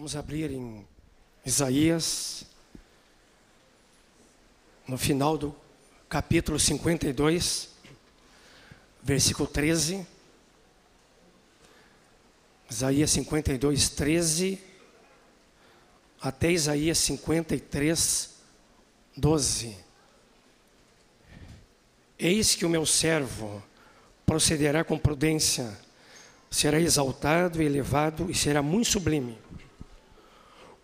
Vamos abrir em Isaías, no final do capítulo 52, versículo 13. Isaías 52, 13, até Isaías 53, 12. Eis que o meu servo procederá com prudência, será exaltado e elevado e será muito sublime.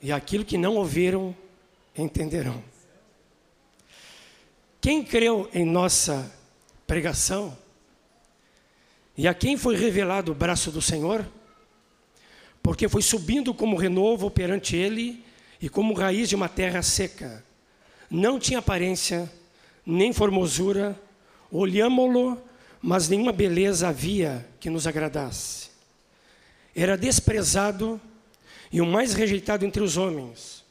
e aquilo que não ouviram, entenderão. Quem creu em nossa pregação, e a quem foi revelado o braço do Senhor, porque foi subindo como renovo perante ele e como raiz de uma terra seca. Não tinha aparência, nem formosura, olhámo-lo, mas nenhuma beleza havia que nos agradasse. Era desprezado e o mais rejeitado entre os homens,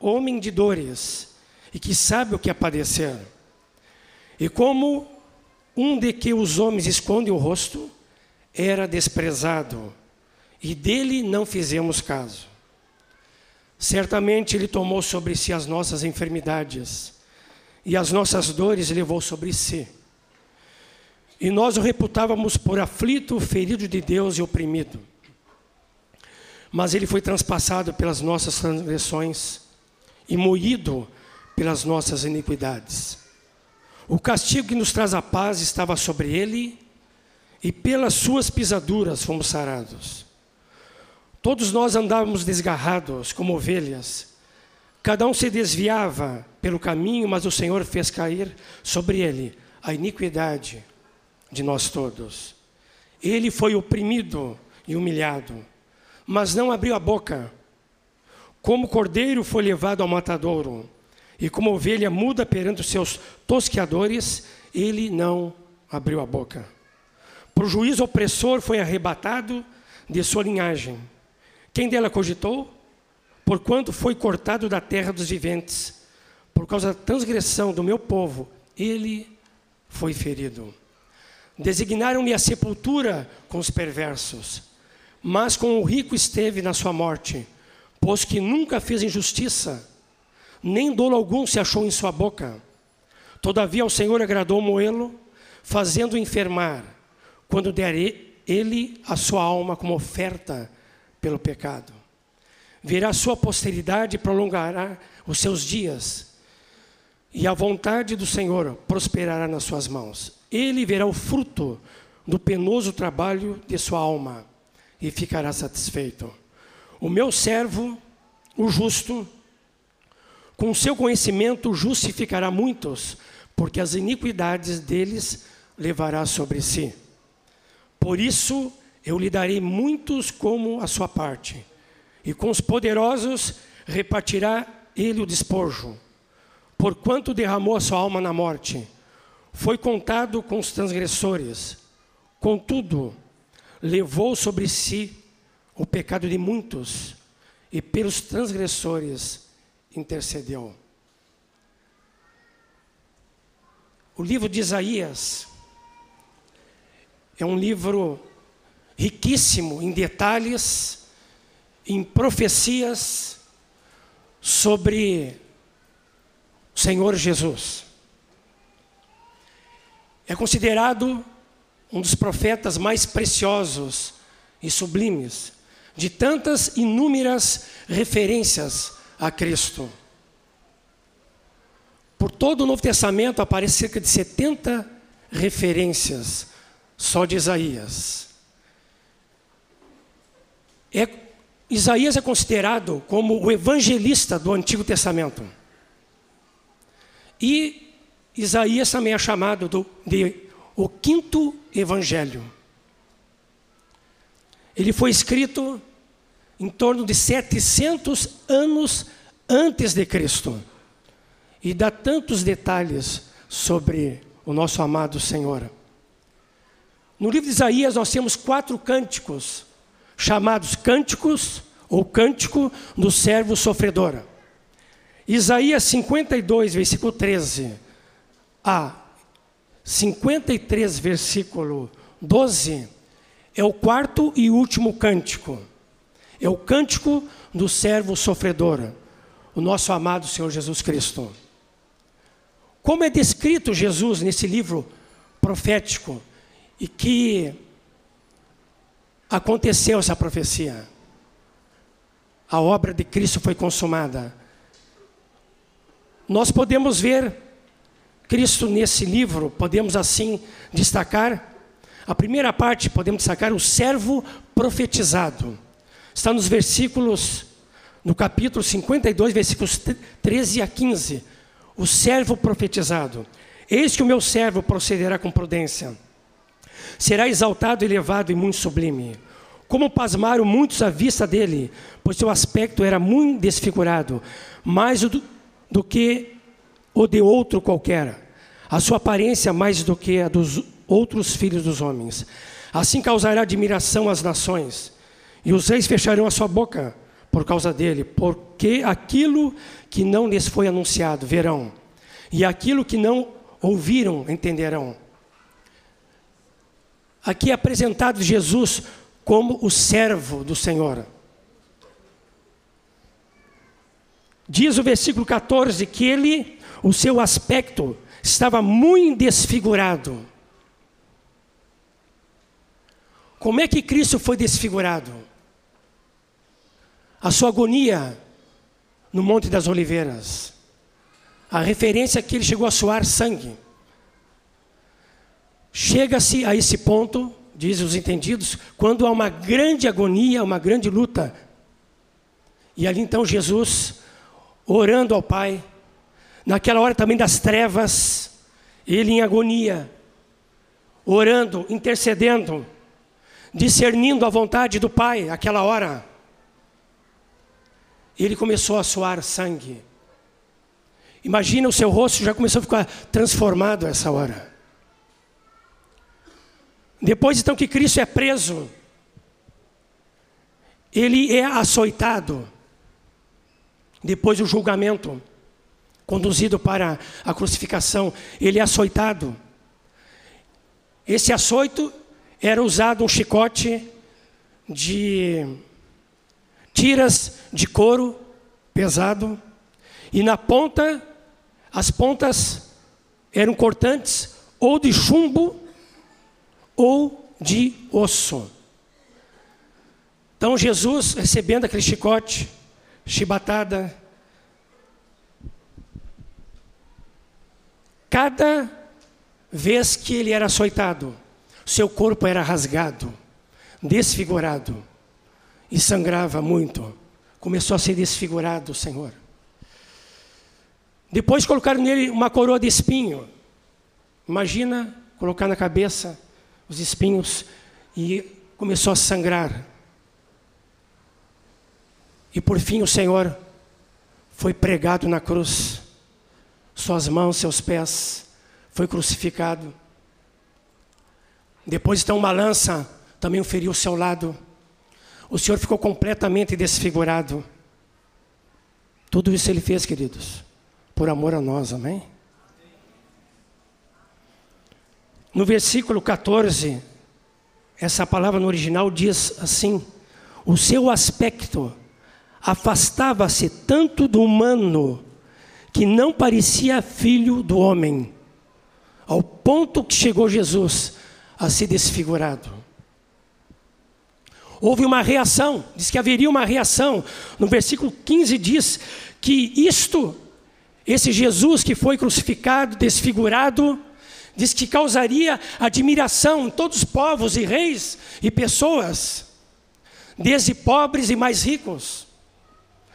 homem de dores e que sabe o que é padecer. E como um de que os homens escondem o rosto, era desprezado e dele não fizemos caso. Certamente ele tomou sobre si as nossas enfermidades e as nossas dores levou sobre si. E nós o reputávamos por aflito, ferido de Deus e oprimido. Mas ele foi transpassado pelas nossas transgressões e moído pelas nossas iniquidades. O castigo que nos traz a paz estava sobre ele, e pelas suas pisaduras fomos sarados. Todos nós andávamos desgarrados como ovelhas. Cada um se desviava pelo caminho, mas o Senhor fez cair sobre ele a iniquidade de nós todos. Ele foi oprimido e humilhado, mas não abriu a boca. Como cordeiro foi levado ao matadouro, e como ovelha muda perante os seus tosqueadores, ele não abriu a boca. Por juízo opressor foi arrebatado de sua linhagem quem dela cogitou? Porquanto foi cortado da terra dos viventes, por causa da transgressão do meu povo, ele foi ferido. Designaram-lhe a sepultura com os perversos, mas com o rico esteve na sua morte, pois que nunca fez injustiça, nem dolo algum se achou em sua boca. Todavia ao Senhor agradou moê-lo, fazendo enfermar, quando der ele a sua alma como oferta pelo pecado. Virá sua posteridade e prolongará os seus dias, e a vontade do Senhor prosperará nas suas mãos. Ele verá o fruto do penoso trabalho de sua alma e ficará satisfeito. O meu servo, o justo, com seu conhecimento justificará muitos, porque as iniquidades deles levará sobre si. Por isso, eu lhe darei muitos como a sua parte, e com os poderosos repartirá ele o despojo. Porquanto derramou a sua alma na morte, foi contado com os transgressores. Contudo, levou sobre si o pecado de muitos, e pelos transgressores intercedeu. O livro de Isaías é um livro riquíssimo em detalhes, em profecias sobre o Senhor Jesus. É considerado um dos profetas mais preciosos e sublimes, de tantas inúmeras referências a Cristo. Por todo o Novo Testamento aparece cerca de 70 referências só de Isaías. É, Isaías é considerado como o evangelista do Antigo Testamento. E Isaías também é chamado do, de o quinto evangelho. Ele foi escrito em torno de 700 anos antes de Cristo. E dá tantos detalhes sobre o nosso amado Senhor. No livro de Isaías nós temos quatro cânticos, chamados cânticos ou cântico do servo sofredor. Isaías 52, versículo 13 a 53, versículo 12, é o quarto e último cântico. É o cântico do servo sofredor, o nosso amado Senhor Jesus Cristo. Como é descrito Jesus nesse livro profético e que aconteceu essa profecia? A obra de Cristo foi consumada. Nós podemos ver Cristo nesse livro, podemos assim destacar. A primeira parte, podemos destacar o servo profetizado. Está nos versículos, no capítulo 52, versículos 13 a 15. O servo profetizado. Eis que o meu servo procederá com prudência. Será exaltado, elevado e muito sublime. Como pasmaram muitos à vista dele, pois seu aspecto era muito desfigurado, mais do, do que o de outro qualquer. A sua aparência mais do que a dos outros filhos dos homens. Assim causará admiração às nações, e os reis fecharão a sua boca por causa dele, porque aquilo que não lhes foi anunciado verão, e aquilo que não ouviram entenderão. Aqui é apresentado Jesus como o servo do Senhor. Diz o versículo 14 que ele, o seu aspecto estava muito desfigurado. Como é que Cristo foi desfigurado? A sua agonia no Monte das Oliveiras. A referência é que ele chegou a suar sangue. Chega-se a esse ponto dizem os entendidos, quando há uma grande agonia, uma grande luta. E ali então Jesus, orando ao Pai, naquela hora também das trevas, ele em agonia, orando, intercedendo, discernindo a vontade do Pai, aquela hora, ele começou a suar sangue. Imagina o seu rosto já começou a ficar transformado essa hora. Depois então que Cristo é preso, ele é açoitado. Depois do julgamento, conduzido para a crucificação, ele é açoitado. Esse açoito era usado um chicote de tiras de couro pesado e na ponta as pontas eram cortantes ou de chumbo ou de osso. Então Jesus, recebendo aquele chicote, chibatada, cada vez que ele era açoitado, seu corpo era rasgado, desfigurado e sangrava muito. Começou a ser desfigurado Senhor. Depois colocaram nele uma coroa de espinho. Imagina colocar na cabeça os espinhos e começou a sangrar. E por fim o Senhor foi pregado na cruz, suas mãos, seus pés, foi crucificado. Depois então uma lança também o feriu o seu lado. O Senhor ficou completamente desfigurado. Tudo isso ele fez, queridos, por amor a nós, amém? No versículo 14, essa palavra no original diz assim: o seu aspecto afastava-se tanto do humano que não parecia filho do homem, ao ponto que chegou Jesus a ser desfigurado. Houve uma reação, diz que haveria uma reação. No versículo 15 diz que isto, esse Jesus que foi crucificado, desfigurado, diz que causaria admiração em todos os povos e reis e pessoas, desde pobres e mais ricos.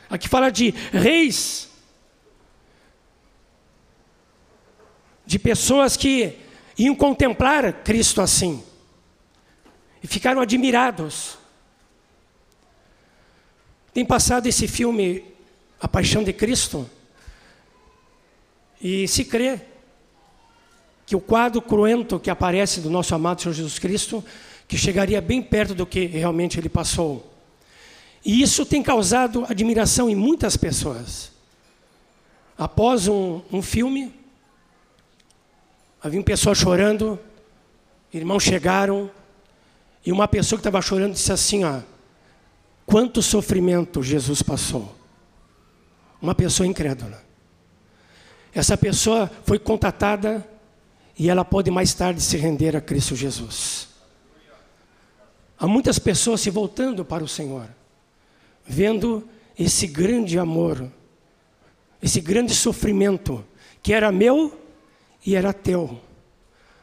Aqui fala de reis, de pessoas que iam contemplar Cristo assim, e ficaram admirados. Tem passado esse filme A Paixão de Cristo e se crê que o quadro cruento que aparece do nosso amado Senhor Jesus Cristo, que chegaria bem perto do que realmente ele passou. E isso tem causado admiração em muitas pessoas. Após um, um filme, havia pessoas chorando, irmãos chegaram, e uma pessoa que estava chorando disse assim: ó, quanto sofrimento Jesus passou. Uma pessoa incrédula. Essa pessoa foi contatada e ela pode mais tarde se render a Cristo Jesus. Há muitas pessoas se voltando para o Senhor, vendo esse grande amor, esse grande sofrimento, que era meu e era teu,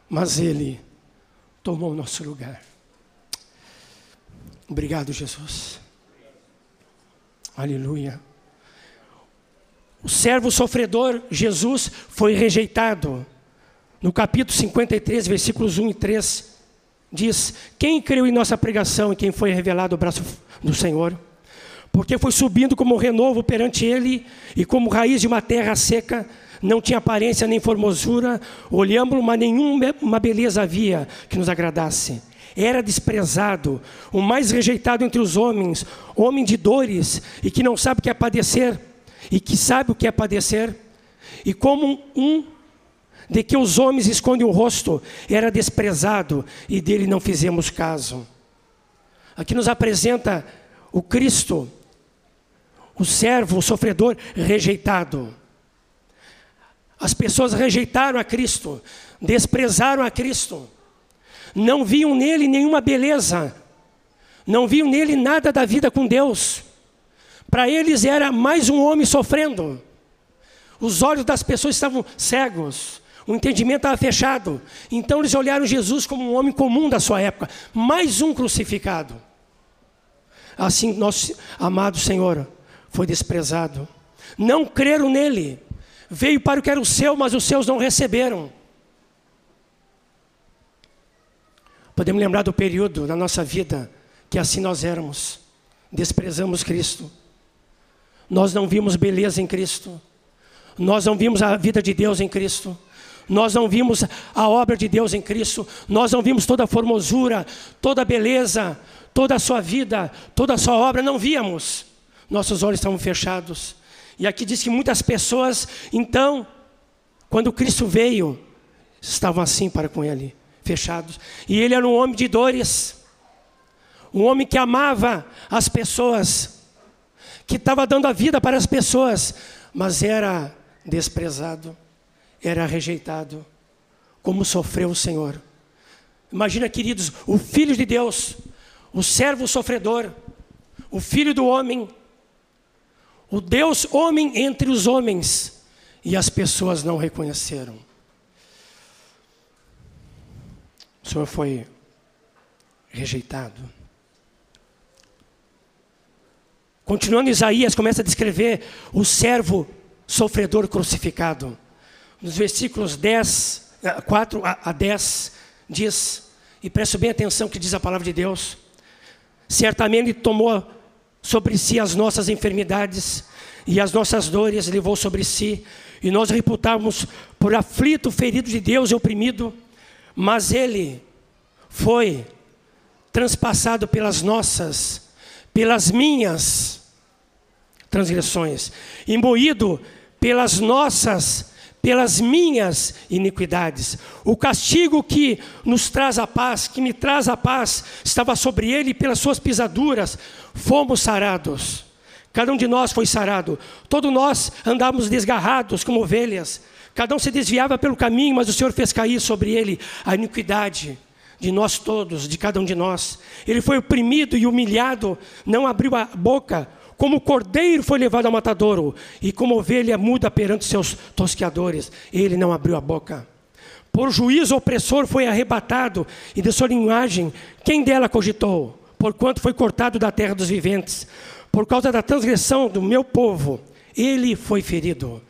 mas Ele tomou o nosso lugar. Obrigado, Jesus. Aleluia. O servo sofredor, Jesus, foi rejeitado. No capítulo 53, versículos 1 e 3, diz: Quem creu em nossa pregação e quem foi revelado o braço do Senhor? Porque foi subindo como renovo perante ele e como raiz de uma terra seca, não tinha aparência nem formosura, olhamos, mas nenhuma beleza havia que nos agradasse. Era desprezado, o mais rejeitado entre os homens, homem de dores e que não sabe o que é padecer e que sabe o que é padecer, e como um de que os homens escondem o rosto, era desprezado e dele não fizemos caso. Aqui nos apresenta o Cristo, o servo, o sofredor rejeitado. As pessoas rejeitaram a Cristo, desprezaram a Cristo, não viam nele nenhuma beleza, não viam nele nada da vida com Deus. Para eles era mais um homem sofrendo. Os olhos das pessoas estavam cegos, o entendimento estava fechado. Então eles olharam Jesus como um homem comum da sua época, mais um crucificado. Assim, nosso amado Senhor foi desprezado. Não creram nele. Veio para o que era o seu, mas os seus não receberam. Podemos lembrar do período da nossa vida que assim nós éramos. Desprezamos Cristo. Nós não vimos beleza em Cristo. Nós não vimos a vida de Deus em Cristo. Nós não vimos a obra de Deus em Cristo. Nós não vimos toda a formosura, toda a beleza, toda a sua vida, toda a sua obra. Não víamos. Nossos olhos estavam fechados. E aqui diz que muitas pessoas, então, quando Cristo veio, estavam assim para com Ele, fechados. E Ele era um homem de dores. Um homem que amava as pessoas que estava dando a vida para as pessoas, mas era desprezado, era rejeitado. Como sofreu o Senhor. Imagina, queridos, o Filho de Deus, o servo sofredor, o Filho do homem, o Deus homem entre os homens, e as pessoas não reconheceram. O Senhor foi rejeitado. Continuando, Isaías começa a descrever o servo sofredor crucificado. Nos versículos 10, 4 eh, a 10, diz, e preste bem atenção que diz a palavra de Deus: certamente tomou sobre si as nossas enfermidades e as nossas dores levou sobre si, e nós reputávamos por aflito, ferido de Deus e oprimido, mas ele foi transpassado pelas nossas, pelas minhas transgressões, imbuído pelas nossas, pelas minhas iniquidades. O castigo que nos traz a paz, que me traz a paz, estava sobre ele e pelas suas pisaduras fomos sarados. Cada um de nós foi sarado. Todos nós andávamos desgarrados como ovelhas. Cada um se desviava pelo caminho, mas o Senhor fez cair sobre ele a iniquidade de nós todos, de cada um de nós. Ele foi oprimido e humilhado, não abriu a boca, como o cordeiro foi levado ao matadouro, e como ovelha muda perante seus tosqueadores, ele não abriu a boca. Por juízo opressor foi arrebatado, e de sua linhagem, quem dela cogitou? Porquanto foi cortado da terra dos viventes, por causa da transgressão do meu povo, ele foi ferido.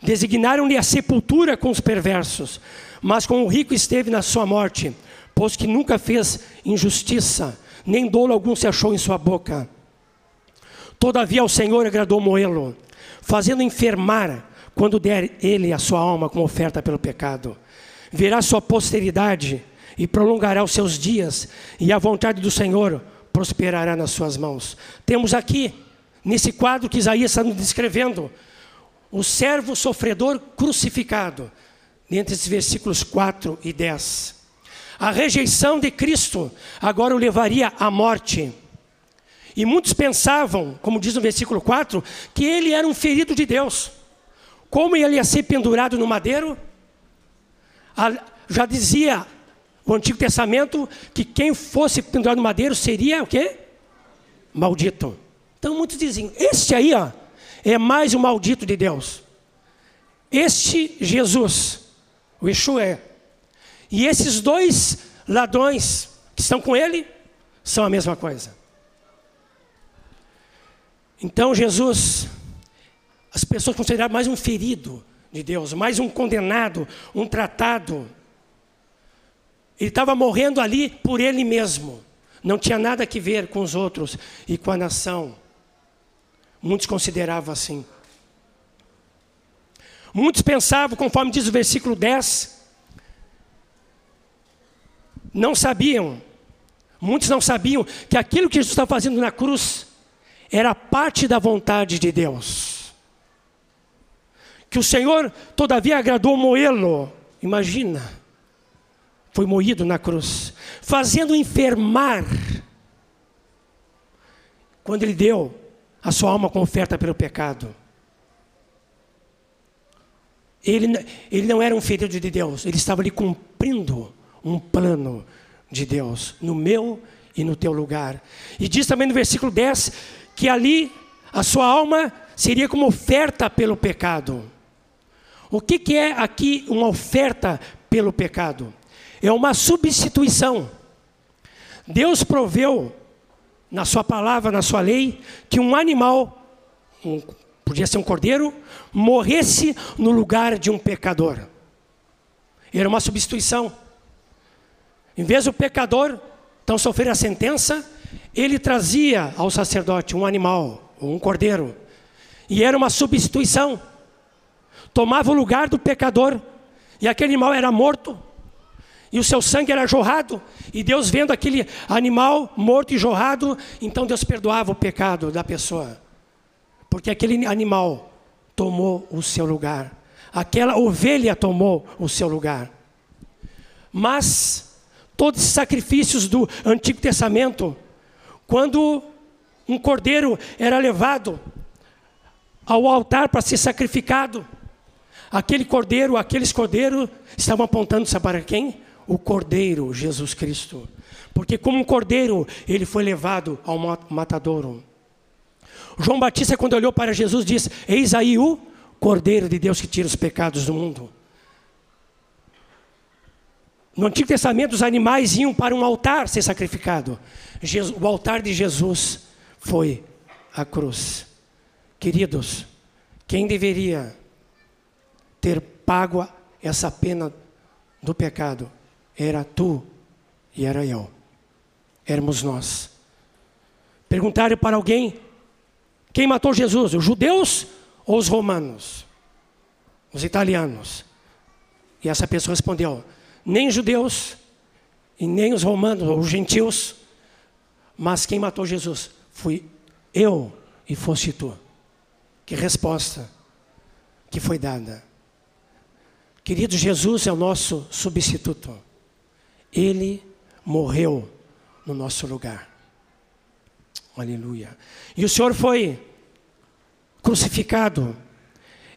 Designaram-lhe a sepultura com os perversos, mas com o rico esteve na sua morte, pois que nunca fez injustiça, nem dolo algum se achou em sua boca. Todavia ao Senhor agradou moê-lo, fazendo enfermar quando der ele a sua alma como oferta pelo pecado. Verá sua posteridade e prolongará os seus dias, e a vontade do Senhor prosperará nas suas mãos. Temos aqui, nesse quadro que Isaías está nos descrevendo, o servo sofredor crucificado, entre esses versículos 4 e 10. A rejeição de Cristo agora o levaria à morte. E muitos pensavam, como diz no versículo 4, que ele era um ferido de Deus. Como ele ia ser pendurado no madeiro? Já dizia o Antigo Testamento que quem fosse pendurado no madeiro seria o quê? Maldito. Então muitos dizem, este aí ó, é mais um maldito de Deus. Este Jesus, o Yeshua é. E esses dois ladrões que estão com ele são a mesma coisa. Então Jesus, as pessoas consideraram mais um ferido de Deus, mais um condenado, um tratado. Ele estava morrendo ali por ele mesmo. Não tinha nada a ver com os outros e com a nação. Muitos consideravam assim. Muitos pensavam, conforme diz o versículo 10, não sabiam, muitos não sabiam que aquilo que Jesus estava fazendo na cruz era parte da vontade de Deus. Que o Senhor, todavia, agradou moê-lo. Imagina, foi moído na cruz, fazendo enfermar, quando ele deu a sua alma com oferta pelo pecado. Ele, ele não era um ferido de Deus, ele estava ali cumprindo um plano de Deus, no meu e no teu lugar. E diz também no versículo 10 que ali a sua alma seria como oferta pelo pecado. O que, que é aqui uma oferta pelo pecado? É uma substituição. Deus proveu na sua palavra, na sua lei, que um animal, um podia ser um cordeiro, morresse no lugar de um pecador. Era uma substituição. Em vez do pecador então sofrer a sentença, ele trazia ao sacerdote um animal, um cordeiro, e era uma substituição. Tomava o lugar do pecador, e aquele animal era morto, e o seu sangue era jorrado, e Deus vendo aquele animal morto e jorrado, então Deus perdoava o pecado da pessoa porque aquele animal tomou o seu lugar, aquela ovelha tomou o seu lugar. Mas todos os sacrifícios do Antigo Testamento, quando um cordeiro era levado ao altar para ser sacrificado, aquele cordeiro, aqueles cordeiros estavam apontando para quem? O cordeiro Jesus Cristo. Porque como um cordeiro, ele foi levado ao matadouro. João Batista, quando olhou para Jesus, disse: Eis aí o Cordeiro de Deus que tira os pecados do mundo. No Antigo Testamento, os animais iam para um altar ser sacrificado. O altar de Jesus foi a cruz. Queridos, quem deveria ter pago essa pena do pecado era tu e era eu. Éramos nós. Perguntaram para alguém quem matou Jesus? Os judeus ou os romanos? Os italianos? E essa pessoa respondeu: nem judeus e nem os romanos ou os gentios, mas quem matou Jesus fui eu e foste tu. Que resposta que foi dada. Querido, Jesus é o nosso substituto. Ele morreu no nosso lugar. Aleluia. E o Senhor foi crucificado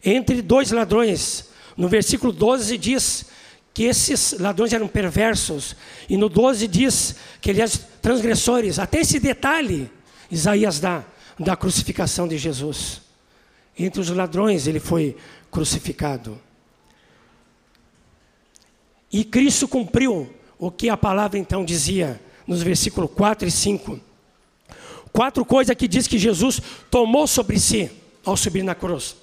entre dois ladrões. No versículo 12 diz que esses ladrões eram perversos. E no 12 diz que eles eram transgressores. Até esse detalhe Isaías dá da crucificação de Jesus. Entre os ladrões ele foi crucificado. E Cristo cumpriu o que a palavra então dizia nos versículos 4 e 5. Quatro coisas que diz que Jesus tomou sobre si ao subir na cruz.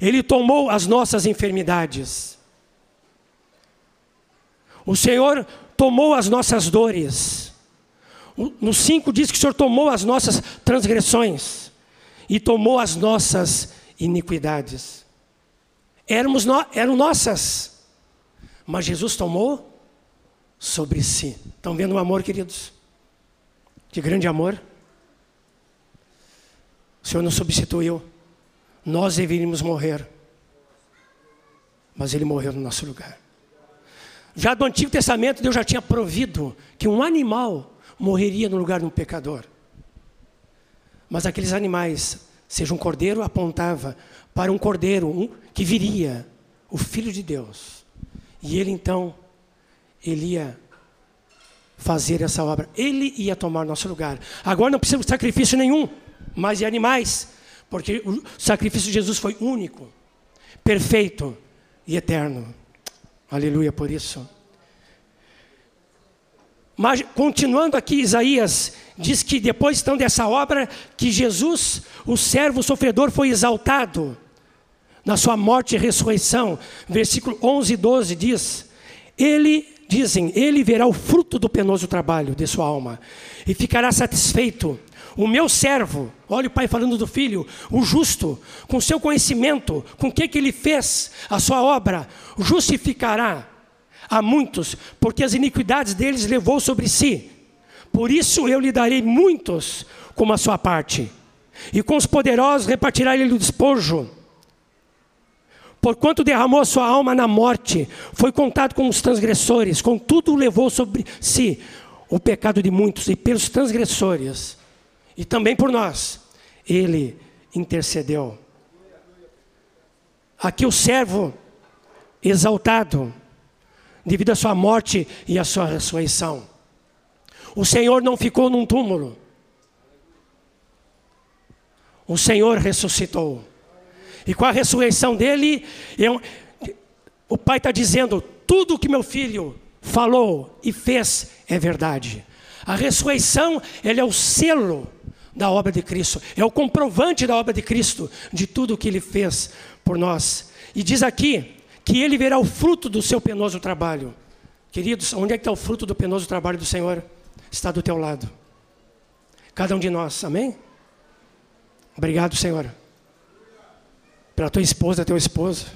Ele tomou as nossas enfermidades. O Senhor tomou as nossas dores. No 5 diz que o Senhor tomou as nossas transgressões. e tomou as nossas iniquidades. Éramos no, eram nossas, mas Jesus tomou sobre si. Estão vendo o amor, queridos? Que grande amor. O Senhor nos substituiu. Nós deveríamos morrer, mas Ele morreu no nosso lugar. Já do Antigo Testamento, Deus já tinha provido que um animal morreria no lugar de um pecador. Mas aqueles animais, seja um cordeiro, apontava para um cordeiro um, que viria, o Filho de Deus. E ele então, ele ia fazer essa obra. Ele ia tomar nosso lugar. Agora não precisa de sacrifício nenhum, mas de animais, porque o sacrifício de Jesus foi único, perfeito e eterno. Aleluia por isso. Mas continuando aqui, Isaías diz que depois então dessa obra, que Jesus, o servo sofredor, foi exaltado na sua morte e ressurreição. Versículo 11 e 12 diz: Ele, dizem, ele verá o fruto do penoso trabalho de sua alma e ficará satisfeito. O meu servo, olha o pai falando do filho, o justo, com seu conhecimento, com o que, que ele fez, a sua obra, justificará a muitos, porque as iniquidades deles levou sobre si. Por isso eu lhe darei muitos como a sua parte, e com os poderosos repartirá ele o despojo. Porquanto derramou sua alma na morte, foi contado com os transgressores, contudo levou sobre si o pecado de muitos, e pelos transgressores, e também por nós, ele intercedeu. Aqui o servo exaltado, devido à sua morte e à sua ressurreição. O Senhor não ficou num túmulo. O Senhor ressuscitou. E com a ressurreição dele, eu, o Pai está dizendo: tudo que meu filho falou e fez é verdade. A ressurreição, ele é o selo da obra de Cristo, é o comprovante da obra de Cristo, de tudo que ele fez por nós. E diz aqui que ele verá o fruto do seu penoso trabalho. Queridos, onde é que está o fruto do penoso trabalho do Senhor? Está do teu lado. Cada um de nós, amém? Obrigado, Senhor. Pela tua esposa, teu esposo.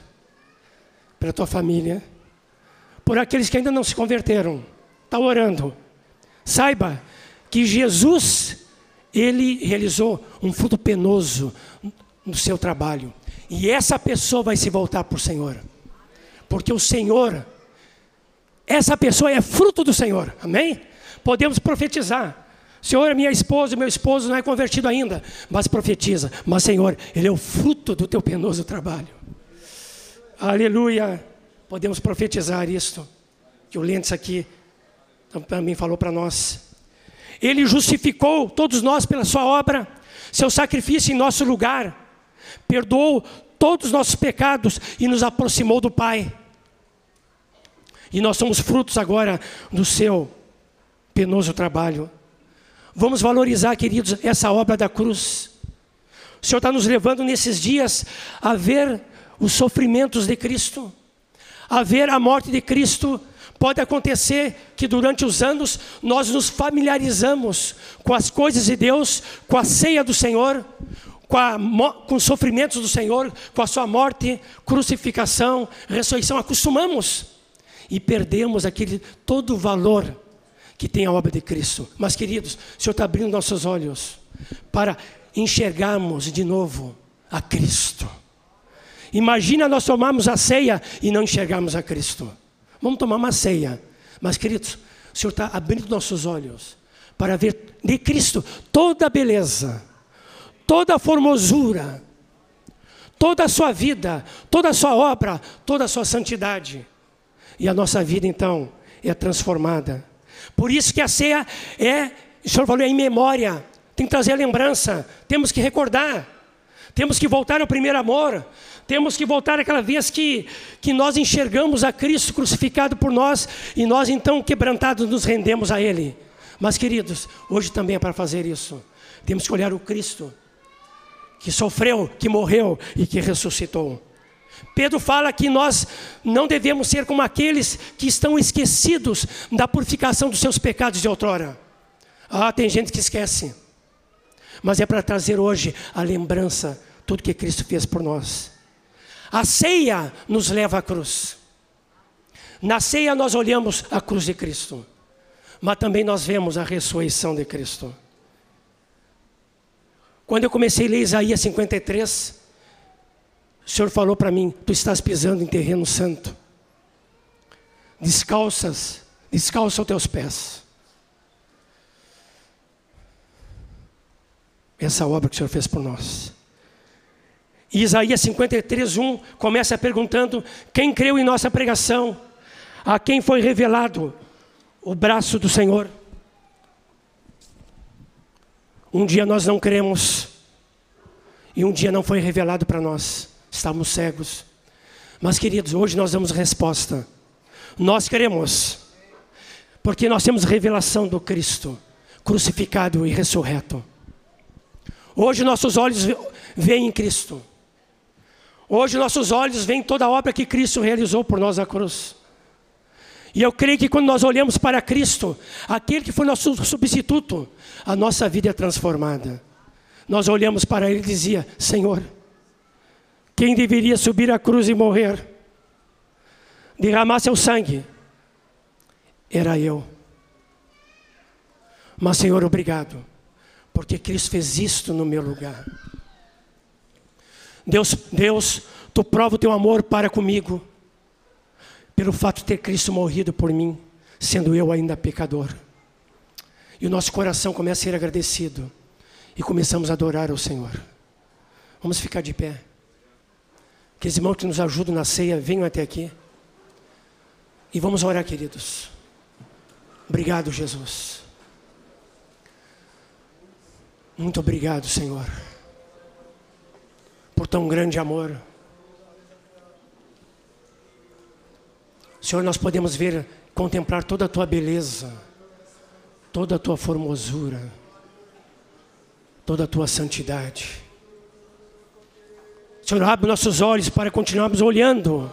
Pela tua família. Por aqueles que ainda não se converteram. Está orando. Saiba que Jesus, ele realizou um fruto penoso no seu trabalho. E essa pessoa vai se voltar para o Senhor. Porque o Senhor, essa pessoa é fruto do Senhor, amém? Podemos profetizar. Senhor, minha esposa, meu esposo não é convertido ainda, mas profetiza. Mas, Senhor, ele é o fruto do teu penoso trabalho. Aleluia. Podemos profetizar isto. Que o Lentes aqui também falou para nós. Ele justificou todos nós pela sua obra, seu sacrifício em nosso lugar. Perdoou todos os nossos pecados e nos aproximou do Pai. E nós somos frutos agora do seu penoso trabalho. Vamos valorizar, queridos, essa obra da cruz. O Senhor está nos levando nesses dias a ver os sofrimentos de Cristo, a ver a morte de Cristo. Pode acontecer que durante os anos nós nos familiarizamos com as coisas de Deus, com a ceia do Senhor, com, a, com os sofrimentos do Senhor, com a sua morte, crucificação, ressurreição, acostumamos e perdemos aquele todo o valor que tem a obra de Cristo. Mas, queridos, o Senhor está abrindo nossos olhos para enxergarmos de novo a Cristo. Imagina nós tomarmos a ceia e não enxergarmos a Cristo. Vamos tomar uma ceia. Mas, queridos, o Senhor está abrindo nossos olhos para ver de Cristo toda a beleza, toda a formosura, toda a sua vida, toda a sua obra, toda a sua santidade. E a nossa vida então é transformada. Por isso que a ceia é, o senhor falou, é em memória. Tem que trazer a lembrança, temos que recordar. Temos que voltar ao primeiro amor. Temos que voltar àquela vez que, que nós enxergamos a Cristo crucificado por nós e nós então quebrantados nos rendemos a Ele. Mas queridos, hoje também é para fazer isso. Temos que olhar o Cristo que sofreu, que morreu e que ressuscitou. Pedro fala que nós não devemos ser como aqueles que estão esquecidos da purificação dos seus pecados de outrora. Ah, tem gente que esquece. mas é para trazer hoje a lembrança, tudo que Cristo fez por nós. A ceia nos leva à cruz. Na ceia nós olhamos a cruz de Cristo, mas também nós vemos a ressurreição de Cristo. Quando eu comecei a ler Isaías 53, o Senhor falou para mim: Tu estás pisando em terreno santo. Descalças, descalça os teus pés. Essa obra que o Senhor fez por nós. E Isaías 53, 1 começa perguntando: Quem creu em nossa pregação? A quem foi revelado o braço do Senhor? Um dia nós não cremos, e um dia não foi revelado para nós, estávamos cegos. Mas, queridos, hoje nós damos resposta. Nós queremos, porque nós temos revelação do Cristo crucificado e ressurreto. Hoje nossos olhos veem em Cristo. Hoje nossos olhos veem toda a obra que Cristo realizou por nós na cruz. E eu creio que quando nós olhamos para Cristo, aquele que foi nosso substituto, a nossa vida é transformada. Nós olhamos para ele e dizia: Senhor, quem deveria subir à cruz e morrer, derramar seu sangue, era eu. Mas Senhor, obrigado, porque Cristo fez isto no meu lugar. Deus, Deus, tu prova o teu amor para comigo, pelo fato de ter Cristo morrido por mim, sendo eu ainda pecador. E o nosso coração começa a ser agradecido e começamos a adorar ao Senhor. Vamos ficar de pé. Que os irmãos que nos ajudam na ceia venham até aqui. E vamos orar, queridos. Obrigado, Jesus. Muito obrigado, Senhor por tão grande amor. Senhor, nós podemos ver, contemplar toda a tua beleza, toda a tua formosura, toda a tua santidade. Senhor, abre nossos olhos para continuarmos olhando.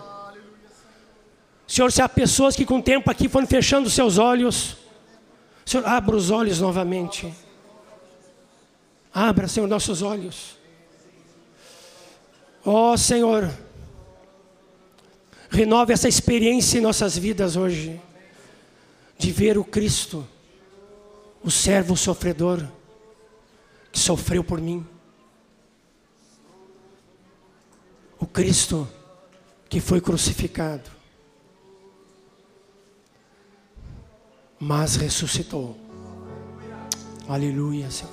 Senhor, se há pessoas que com o tempo aqui foram fechando seus olhos, Senhor, abra os olhos novamente. Abra, Senhor, nossos olhos. Ó oh, Senhor, renove essa experiência em nossas vidas hoje, de ver o Cristo, o servo sofredor, que sofreu por mim. O Cristo que foi crucificado, mas ressuscitou. Aleluia, Senhor.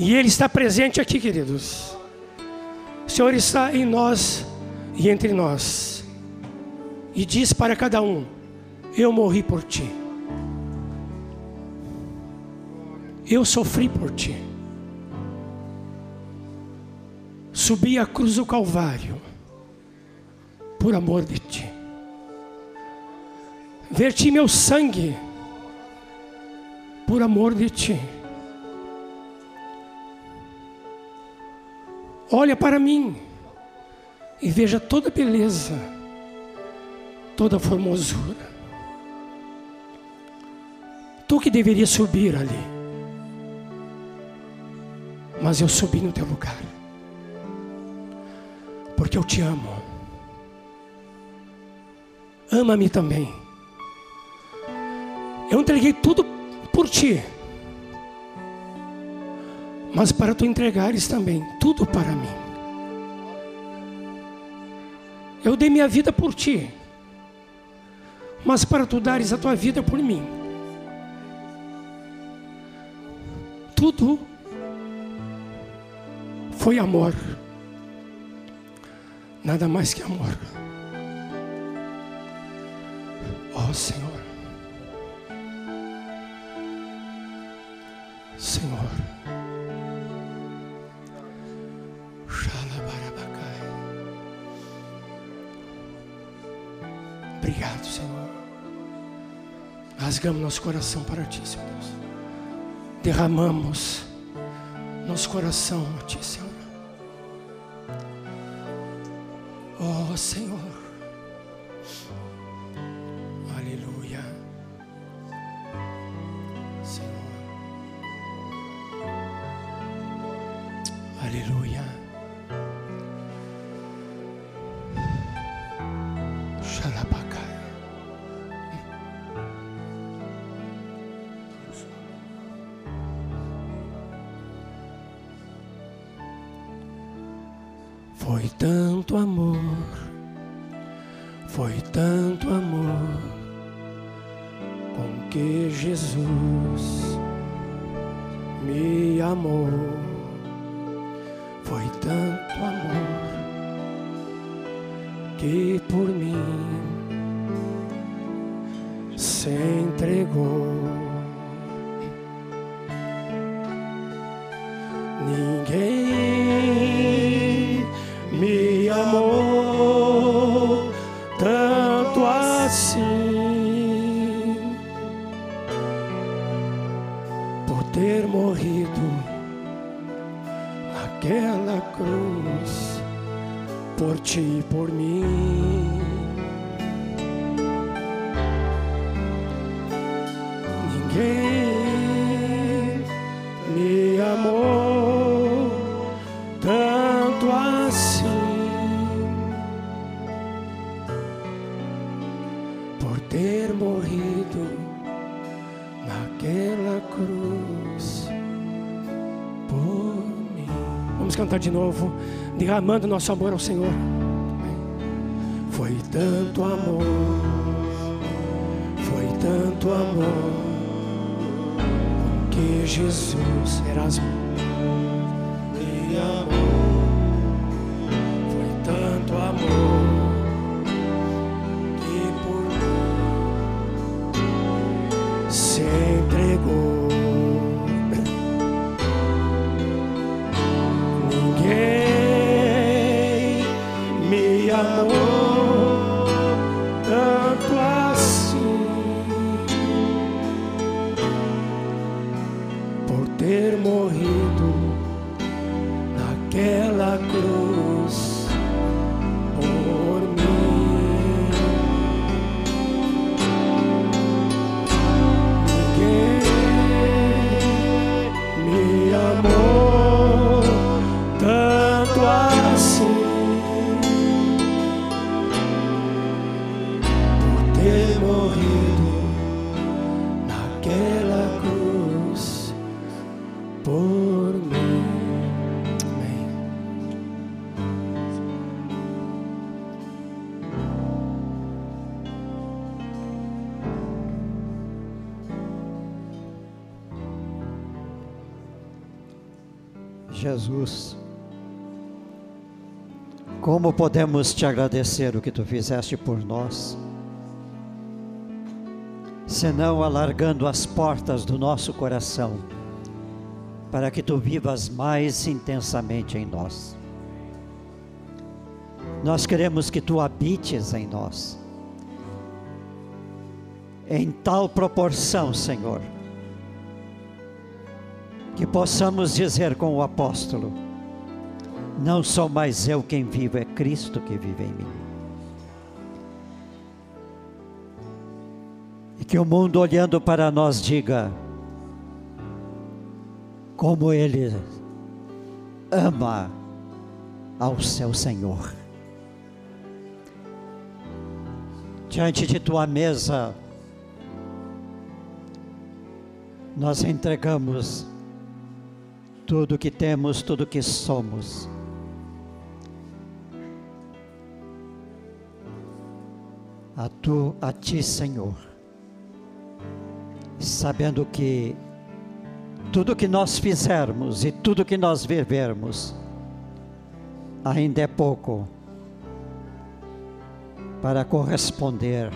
E Ele está presente aqui, queridos. O Senhor está em nós e entre nós. E diz para cada um: Eu morri por ti. Eu sofri por ti. Subi a cruz do Calvário por amor de ti. Verti meu sangue por amor de ti. Olha para mim e veja toda beleza, toda formosura. Tu que deveria subir ali, mas eu subi no teu lugar, porque eu te amo. Ama-me também. Eu entreguei tudo por ti mas para tu entregares também tudo para mim. Eu dei minha vida por ti, mas para tu dares a tua vida por mim. Tudo foi amor, nada mais que amor. Oh, Senhor, Senhor. Obrigado, Senhor. Rasgamos nosso coração para Ti, Senhor Deus. Derramamos nosso coração a Ti, Senhor. Senhor. Foi tanto amor, foi tanto amor com que Jesus me amou. Foi tanto amor que por mim se entregou. De novo, derramando nosso amor ao Senhor. Foi tanto amor, foi tanto amor que Jesus Erasmo Jesus, como podemos te agradecer o que tu fizeste por nós? Senão alargando as portas do nosso coração, para que tu vivas mais intensamente em nós. Nós queremos que tu habites em nós, em tal proporção, Senhor, que possamos dizer com o apóstolo: Não sou mais eu quem vivo, é Cristo que vive em mim. E que o mundo olhando para nós diga: Como Ele ama ao seu Senhor. Diante de tua mesa, nós entregamos tudo que temos, tudo que somos. A tu, a ti, Senhor. Sabendo que tudo que nós fizermos e tudo que nós vivermos ainda é pouco para corresponder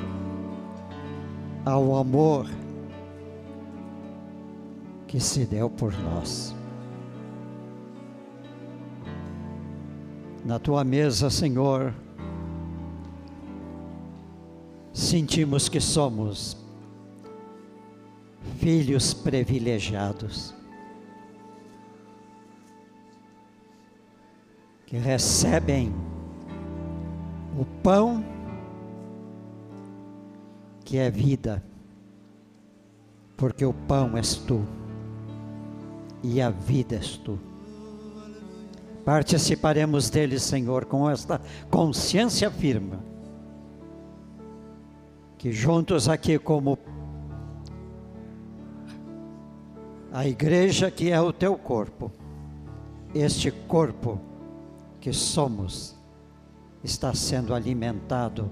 ao amor que se deu por nós. Na tua mesa, Senhor, sentimos que somos filhos privilegiados, que recebem o pão que é vida, porque o pão és tu e a vida és tu Participaremos dele, Senhor, com esta consciência firme. Que juntos aqui, como a igreja que é o teu corpo, este corpo que somos, está sendo alimentado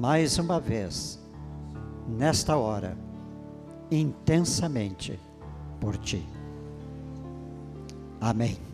mais uma vez, nesta hora, intensamente por ti. Amém.